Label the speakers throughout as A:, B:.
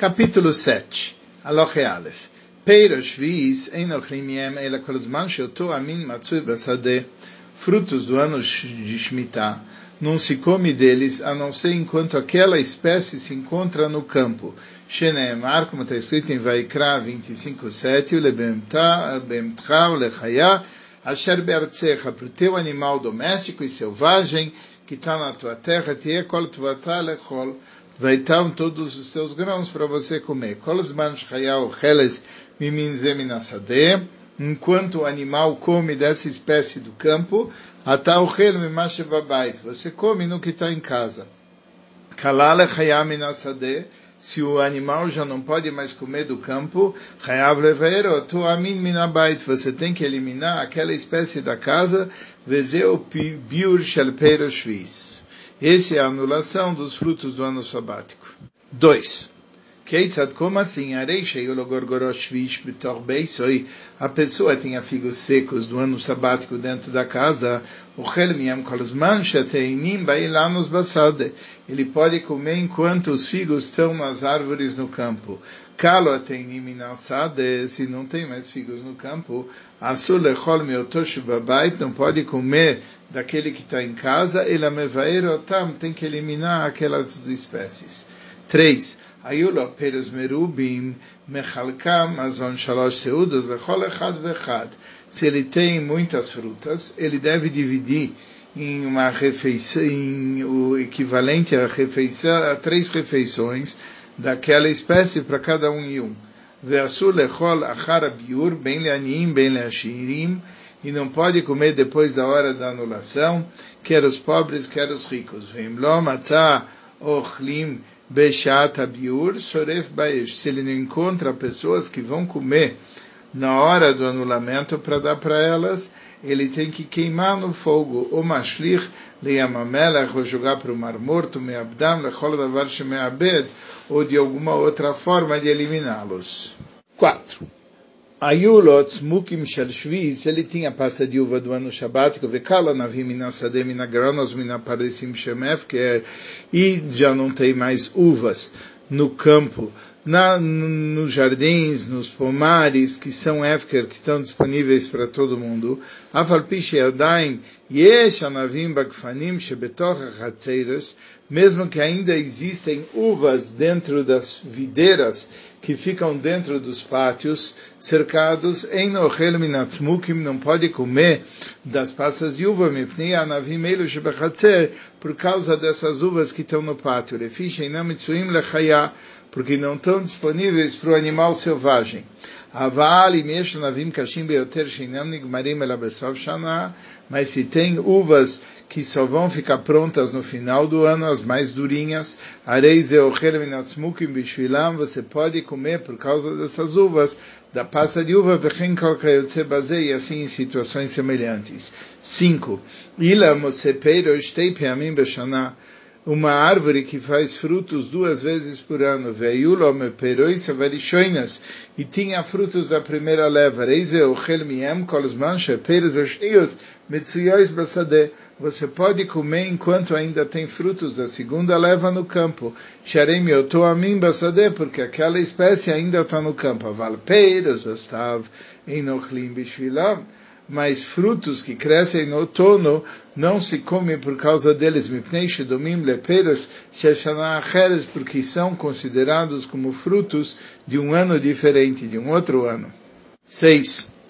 A: Capítulo 7, Aloche Aleph. Peiros vis enochlim yem ela kolzman sheoto amin matzui basade. Frutos do ano de Shemitah. Não se come deles, a não ser enquanto aquela espécie se encontra no campo. Sheneemar, como está escrito em Vaikra 25.7, Lebemtcha, Lechaya, Asher Beartzecha, para o teu animal doméstico e selvagem, que está na tua terra, Tie Kol Tvata Lechol, vai estar todos os teus grãos para você comer. Enquanto o animal come dessa espécie do campo, você come no que está em casa. Se o animal já não pode mais comer do campo, você tem que eliminar aquela espécie da casa, essa é a anulação dos frutos do ano sabático. 2. Keitzad, como assim? A pessoa tinha figos secos do ano sabático dentro da casa. O Ele pode comer enquanto os figos estão nas árvores no campo. Kalo se não tem mais figos no campo, não pode comer daquele que está em casa, ele é amevaerotam, tem que eliminar aquelas espécies. 3. Ayulo peres merubim mechalkam azon shalosh seudos lechol echad vechad. Se ele tem muitas frutas, ele deve dividir em uma refeição, em o equivalente a, refeição, a três refeições daquela espécie para cada um e um. Ve'asu lechol achar abiur ben leanim ben le'ashirim e não pode comer depois da hora da anulação, quer os pobres, quer os ricos. Se ele não encontra pessoas que vão comer na hora do anulamento para dar para elas, ele tem que queimar no fogo o mashlich leyamelech ou jogar para o mar morto meabdam lechol ou de alguma outra forma de eliminá-los. 4. Ayulot mukim shel shviz, ele tinha pasta de uva do ano shabático, vekala navim minasadem minagranos minaparesim shemefker, e já não tem mais uvas no campo, na, nos jardins, nos pomares, que são efker, que estão disponíveis para todo mundo. Mesmo que ainda existem uvas dentro das videiras, que ficam dentro dos pátios, cercados, não pode comer das passas de uva, por causa dessas uvas que estão no pátio. Porque não estão disponíveis para o animal selvagem. Mas se tem uvas que só vão ficar prontas no final do ano, as mais durinhas. Você pode comer por causa dessas uvas, da pasta de uva, e assim em situações semelhantes. 5. Uma árvore que faz frutos duas vezes por ano, e tinha frutos da primeira leva, você pode comer enquanto ainda tem frutos da segunda leva no campo. Basade, porque aquela espécie ainda está no campo. Aval astav enochlim bishvilam. Mas frutos que crescem no outono não se comem por causa deles. Sheshanacheres, porque são considerados como frutos de um ano diferente, de um outro ano. 6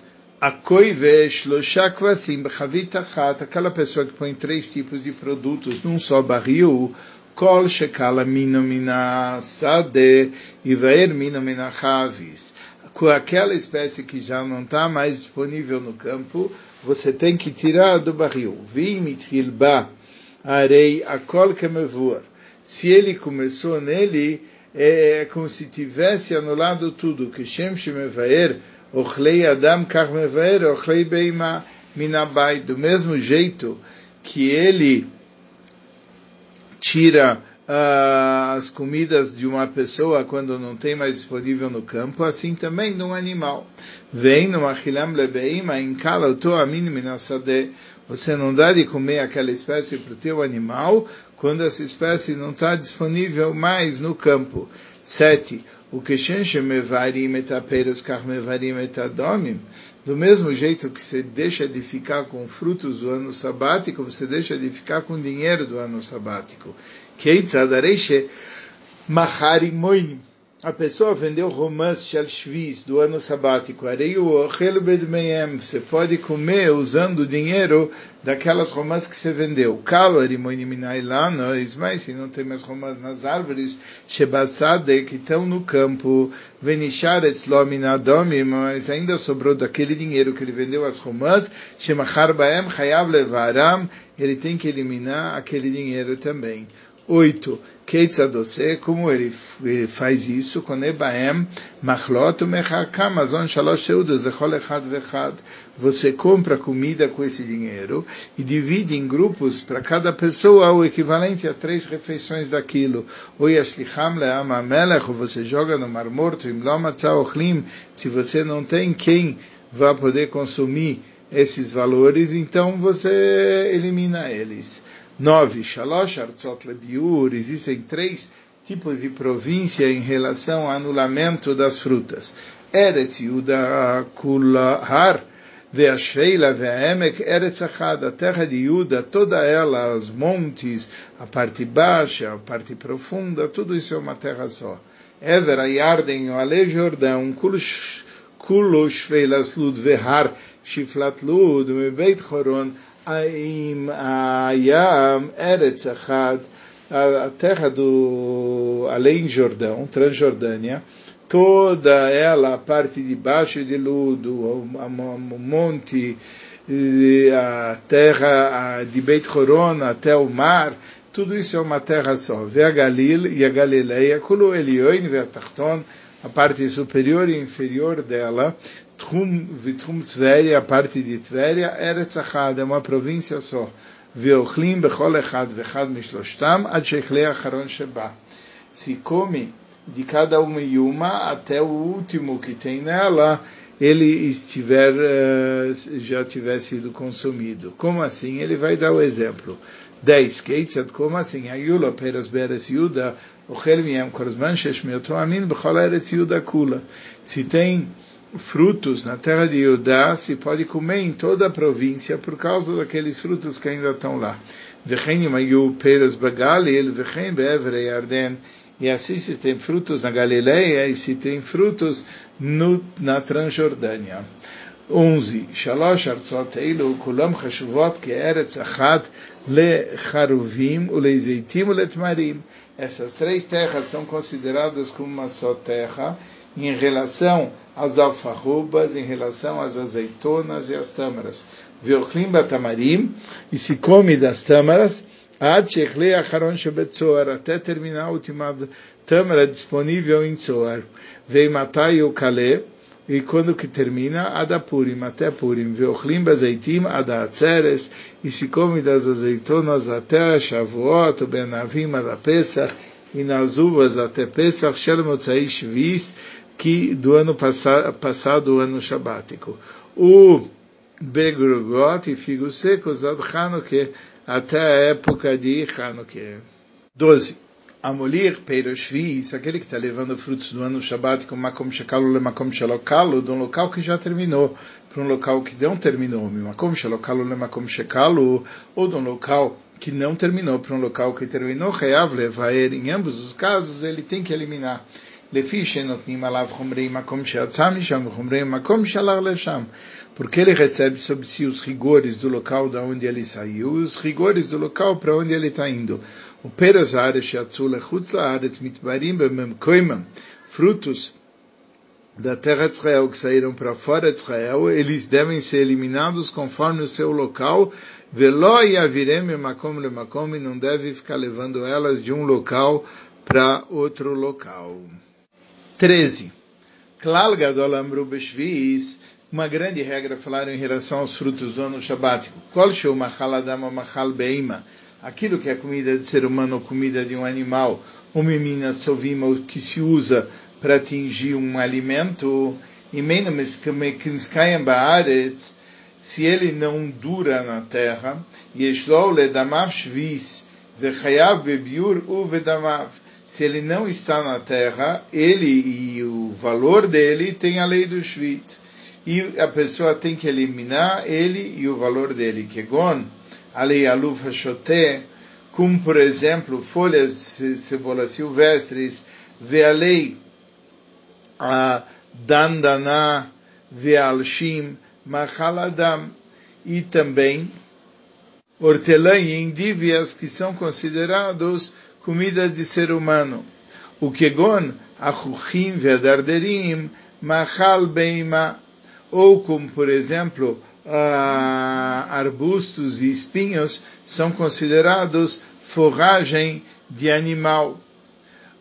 A: aquela pessoa que põe três tipos de produtos num só barril, kol shekala mino mina sade ivaer mino mina chavis. Com aquela espécie que já não está mais disponível no campo, você tem que tirar do barril. Arei akol kemevur. Se ele começou nele, é como se tivesse anulado tudo. Que Shem Shemevaer Ochlei Adam Karmever, Ochlei Beima Minabai, do mesmo jeito que ele tira uh, as comidas de uma pessoa quando não tem mais disponível no campo, assim também de um animal. Vem no Achilam Lebeima, encala o teu amin minasade. Você não dá de comer aquela espécie para o teu animal quando essa espécie não está disponível mais no campo. 7. O Keshen Shemevarim et aperos kach mevarim et adomim. Do mesmo jeito que você deixa de ficar com frutos do ano sabático, você deixa de ficar com dinheiro do ano sabático. Keitzadareishe macharim moinim a pessoa vendeu romãs Shel do ano sabático, você pode comer usando o dinheiro daquelas romãs que você vendeu. Nós, mas se não tem mais romãs nas árvores, Shebasade, que estão no campo, Venishar Etzlominadomi, mas ainda sobrou daquele dinheiro que ele vendeu as romãs, Shemachar Baem Chayav Levaram, ele tem que eliminar aquele dinheiro também. 8. Keitzadose, como ele, ele faz isso, com Ebaem, Machlot, Mechakam, Azon Shalosh Seudos, Echol Echad Vechad. Você compra comida com esse dinheiro e divide em grupos para cada pessoa o equivalente a três refeições daquilo. Ou Yashlicham Leam Amelech, ou você joga no Mar Morto, Im Lomatzah se você não tem quem vá poder consumir esses valores, então você elimina eles. 9. Shalosh Artzot Lebiur, existem três tipos de província em relação ao anulamento das frutas. Eretz Yuda Kulahar, Veashveila Veaemek Eretz Achad, a terra de Yuda, toda ela, os montes, a parte baixa, a parte profunda, tudo isso é uma terra só. Ever Ayarden, o Ale Jordão, Kuloshveilas Lud Vehar, Shiflat Lud, Mebeit Choron, Aim Ayam Eretz Achad, a terra do além Jordão, Transjordânia, toda ela, a parte de baixo de Ludo, o monte, a terra de Beit Horon até o mar, tudo isso é uma terra só. Vê a Galil e a Galileia, Kulu Elioin, vê a Tachton, a parte superior e inferior dela, Trum vitrum Tveria, a parte de Tveria, Eretz Achad, é uma província só. Veochlim bechol echad vechad mishloshtam ad shechlei acharon sheba. Se come de cada uma e uma até o último que tem nela, ele estiver eh, já tiver sido consumido. Como assim? Ele vai dar o exemplo. 10. Keitzad, como assim? Ayula peros beres yuda, ochel miyam korzman sheshmiot amin bechol eretz yuda kula. Se tem frutos na terra de Judá se pode comer em toda a província por causa daqueles frutos que ainda estão lá. E assim se tem frutos na Galileia e se tem frutos no, na Transjordânia. 11. Shalosh arzot eilu kulam chashuvot ke'eretz achat lecharuvim uleizeitim uletmarim. Essas três terras são consideradas como uma só terra em relação às alfarrobas, em relação às azeitonas e às tâmaras. Veochlim batamarim, e se come das tâmaras, até terminar a última tâmara disponível em Tzoar. Veio matar o Kalé, e quando que termina, Adapurim, até Purim, Veochlim bazeitim, adatzeres, e se come das azeitonas até Shavuot, Benavim, Adapesach, e nas uvas até Pesach, Shel Motzai Shvis, que do ano passado, passado, o ano sabático. O Begrugot e figos secos ad Hanukkah, até a época de Hanukkah. 12. Amolir Peiroshvis, aquele que está levando frutos do ano sabático, Makom le Makom Shalokalo, de um local que já terminou, para um local que não terminou, Makom Shalokalo ou de um local que não terminou, para um local que terminou, Reav Levaer, em ambos os casos, ele tem que eliminar. לפי שנותנים עליו חומרי מקום שיצא משם וחומרי מקום שהלך לשם. Porque ele recebe sobre si os rigores do local da onde ele saiu e os rigores do local para onde ele está indo. O peros haaretz shiatzu lechutz laaretz mitbarim bememkoimam. Frutos da terra de Israel que saíram para fora de Israel, eles devem ser eliminados conforme o seu local. Velo yavirem makom lemakom e não deve ficar levando elas de um local para outro local. 13. Klal Gadol Amru Beshvis, uma grande regra falaram em relação aos frutos do ano sabático. Kol Sheu Machal Adam Machal Beima, aquilo que é comida de ser humano ou comida de um animal, ou memina sovima, o que se usa para atingir um alimento, e se ele não dura na terra, Yeshlou Ledamav Shvis, Vechayav Bebiur U Vedamav, se ele não está na terra, ele e o valor dele tem a lei do Shvit. E a pessoa tem que eliminar ele e o valor dele. Que gon, a lei aluf hashoté, como por exemplo folhas, cebolas silvestres, vê a lei a dandana, vê alshim, machaladam, e também hortelã e endívias que são considerados comida de ser humano. O kegon, achuchim vedarderim, machal beima, ou como, por exemplo, uh, arbustos e espinhos são considerados forragem de animal.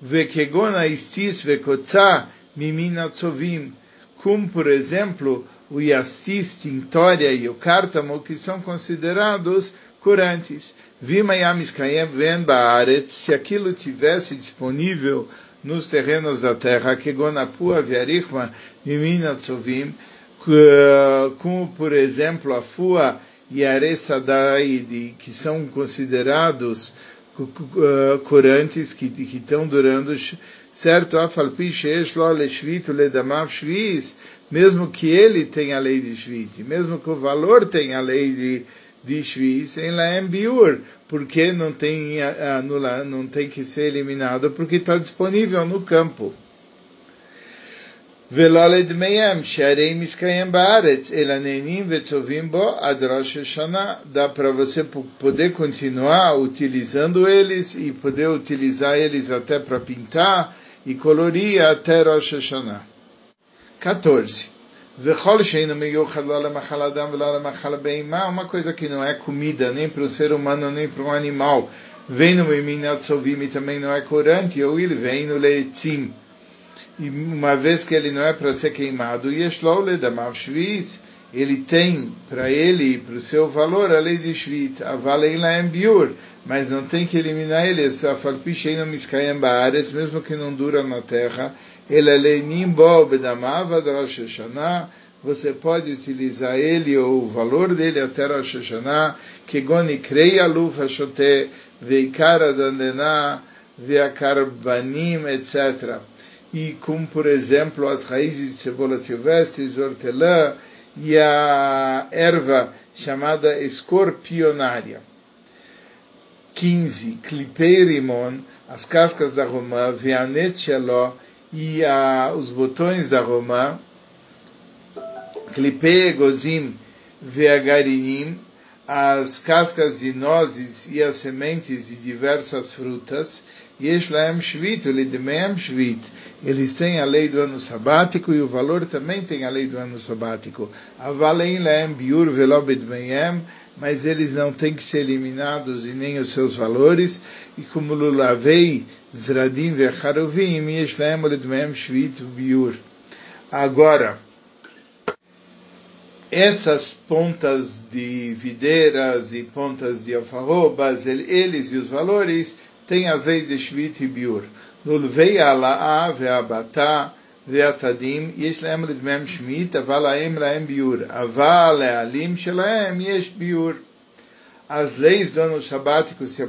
A: Vekegon aistis vekotza mimina tzovim, como, por exemplo, o yastis, tintória e o cártamo, que são considerados curantes. Vimayamis Kayem Ven Baaretz, se aquilo tivesse disponível nos terrenos da terra, que Gonapua Viarichma Mimina Tzovim, como por exemplo a Fua e a Aressadai, que são considerados curantes que, que estão durando, certo? Mesmo que ele tenha a lei de Shvit, mesmo que o valor tenha a lei de de Shvi em Laem Biur, porque não tem, eh, anula, não tem que ser eliminado, porque está disponível no campo. Veloled Meyam, Sharei Miskayem Baaretz, Elanenim vetovim Bo Adrosh shana Dá para você poder continuar utilizando eles e poder utilizar eles até para pintar e colorir até Rosh Hashanah. 14 uma coisa que não é comida nem para o ser humano nem para um animal, vem no e também não é corante, ou ele vem no leitzim. E uma vez que ele não é para ser queimado, ele tem para ele e para o seu valor a lei de Shvit, a biur, mas não tem que eliminar ele, mesmo que não dura na terra, você pode utilizar ele ou o valor dele até Rosh Hashanah, que goni creia lufa shote, veikara dandena, veakarbanim, etc. E como, por exemplo, as raízes de cebola silvestres, hortelã e a erva chamada escorpionária. 15. Clipei rimon, as cascas da romã, sheló, e a, os botões da romã, clipe gozim veagarinim, as cascas de nozes e as sementes de diversas frutas, yesh laem shvit, lidmeem shvit, eles têm a lei do ano sabático e o valor também tem a lei do ano sabático. Mas eles não têm que ser eliminados e nem os seus valores, e como lulavei zradim vecharuvim, yesh laem lidmeem shvit biur. Agora, essas pontas de videiras e pontas de alfarrobas, eles e os valores, têm as leis de Shvit e Biur. Nulvei ala'a ve'abata ve'atadim, יש להם לדמם שמית, אבל להם להם ביור. אבל לעלים שלהם יש ביור. As leis do ano sabático se,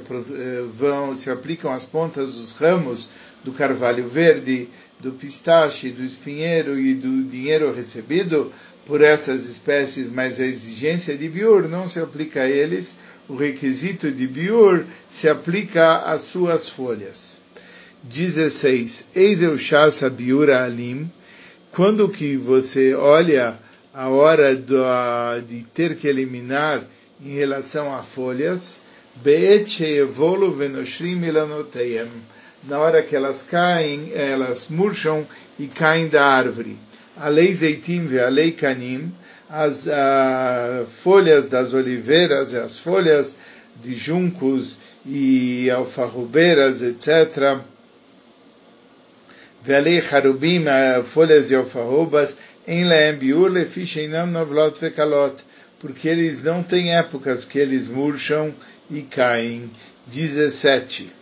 A: vão, se aplicam às pontas dos ramos do carvalho verde, do pistache, do espinheiro e do dinheiro recebido, por essas espécies, mas a exigência de biur não se aplica a eles, o requisito de biur se aplica às suas folhas. 16. Eis eu shasa biura alim, quando que você olha a hora do, de ter que eliminar em relação a folhas, na hora que elas caem, elas murcham e caem da árvore a lei zeitim e a lei canim, as uh, folhas das oliveiras, as folhas de juncos e alfarrobeiras, etc. Veli Harubim, eh, folhas de alfarrobas, em Leembiur, Lefishenam, Novlot, Vekalot, porque eles não têm épocas que eles murcham e caem. 17.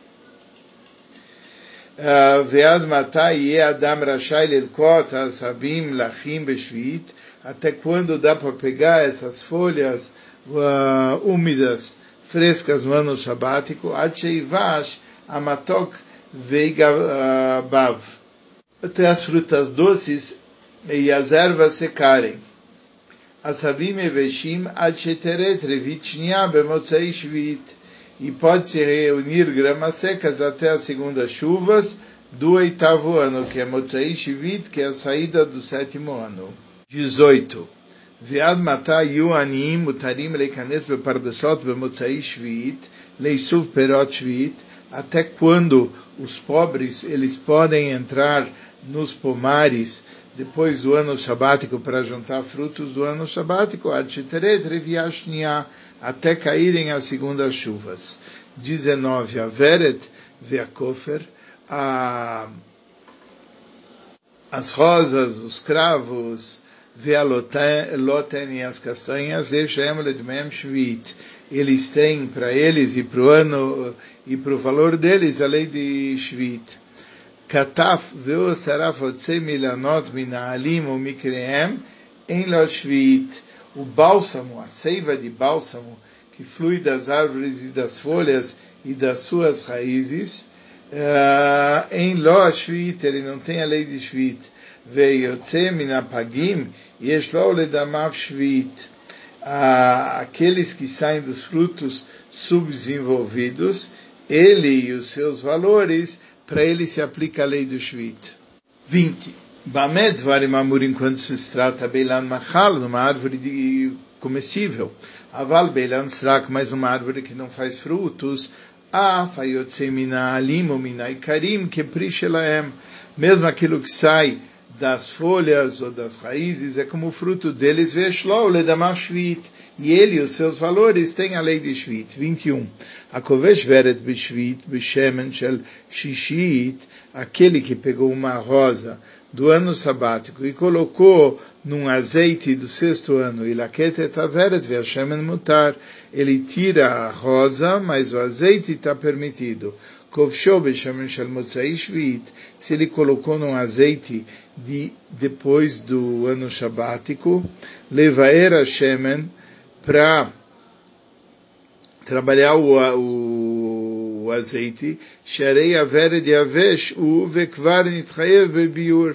A: Ah, Veaz matai Adam rachai Rashai Lelkot, Asabim, Lachim, Beshvit, até quando dá para pegar essas folhas uh, úmidas, frescas no ano sabático, Acheivash, Amatok, Veigabav. Ah, até as frutas doces e as ervas secarem. Asabim eveshim ad sheteret revitchnia bemotzei shvit, e pode-se reunir gramas secas até as segundas chuvas do oitavo ano, que é Motzei Shivit, que é a saída do sétimo ano. 18. ועד מתי יהיו עניים מותרים להיכנס בפרדסות במוצאי שביעית, לאיסוף פירות שביעית, até quando os pobres eles podem entrar nos pomares depois do ano sabático para juntar frutos do ano sabático, até caírem as segundas chuvas. 19. Averet veakofer, as rosas, os cravos, vealoten e as castanhas, eles têm para eles e para o ano e para o valor deles a lei de Shvit. Kataf veu saraf otse milanot minaalim ou mikreem em lo Shvit. O bálsamo, a seiva de bálsamo, que flui das árvores e das folhas e das suas raízes, uh, em lo Shvit, ele não tem a lei de Shvit. ויוצא מן הפגים, יש לו לדמיו שביעית. Aqueles que saem dos frutos subdesenvolvidos, ele e os seus valores, para ele se aplica a lei do Shvit. 20. Bamed varimamur, enquanto se trata Beilan Machal, numa árvore de comestível. Aval Beilan Srak, mais uma árvore que não faz frutos. Afayotse mina alim, mina ikarim, que prishelaem. Mesmo aquilo que sai das folhas ou das raízes é como o fruto deles, Veshlo ledamashvit, e ele e os seus valores têm a lei de Shvit. 21. A kovesh veret b'shvit b'shemen shel shishit, aquele que pegou uma rosa do ano sabático e colocou num azeite do sexto ano, e laketet averet v'ashemen mutar, ele tira a rosa, mas o azeite está permitido. Kovsho b'shemen shel motzai shvit, se ele colocou num azeite de, depois do ano sabático, levaera shemen, para trabalhar o, o, o azeite, sharei avere de avesh u vekvar nitchayev bebiur,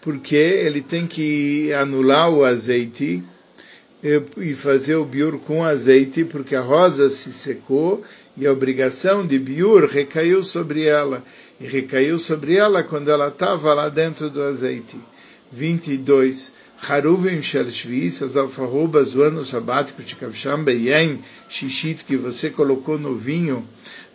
A: porque ele tem que anular o azeite e fazer o biur com azeite, porque a rosa se secou e a obrigação de biur recaiu sobre ela. E recaiu sobre ela quando ela estava lá dentro do azeite. 22. Haruvim shel shvis, as alfarrobas do ano sabático de Kavsham Beyen, shishit, que você colocou no vinho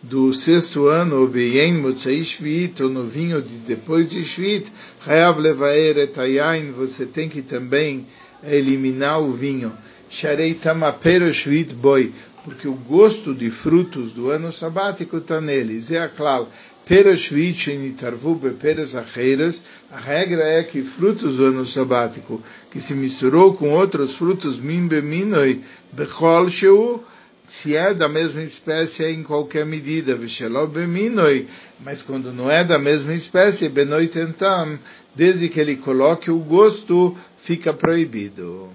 A: do sexto ano, Beyen Motzai Shvit, ou no vinho de depois de Shvit, Hayav Levaer etayain, você tem que também eliminar o vinho. Sharei Tamapero Shvit Boi, porque o gosto de frutos do ano sabático está neles. É a claro. Peroshvit Nitarvu Beperas Acheiras, a regra é que frutos do ano sabático, que se misturou com outros frutos Mimbe Minoi Bechol Sheu, se é da mesma espécie em qualquer medida, Vishelov Beminoi, mas quando não é da mesma espécie, Benoi Tentam, desde que ele coloque o gosto, fica proibido.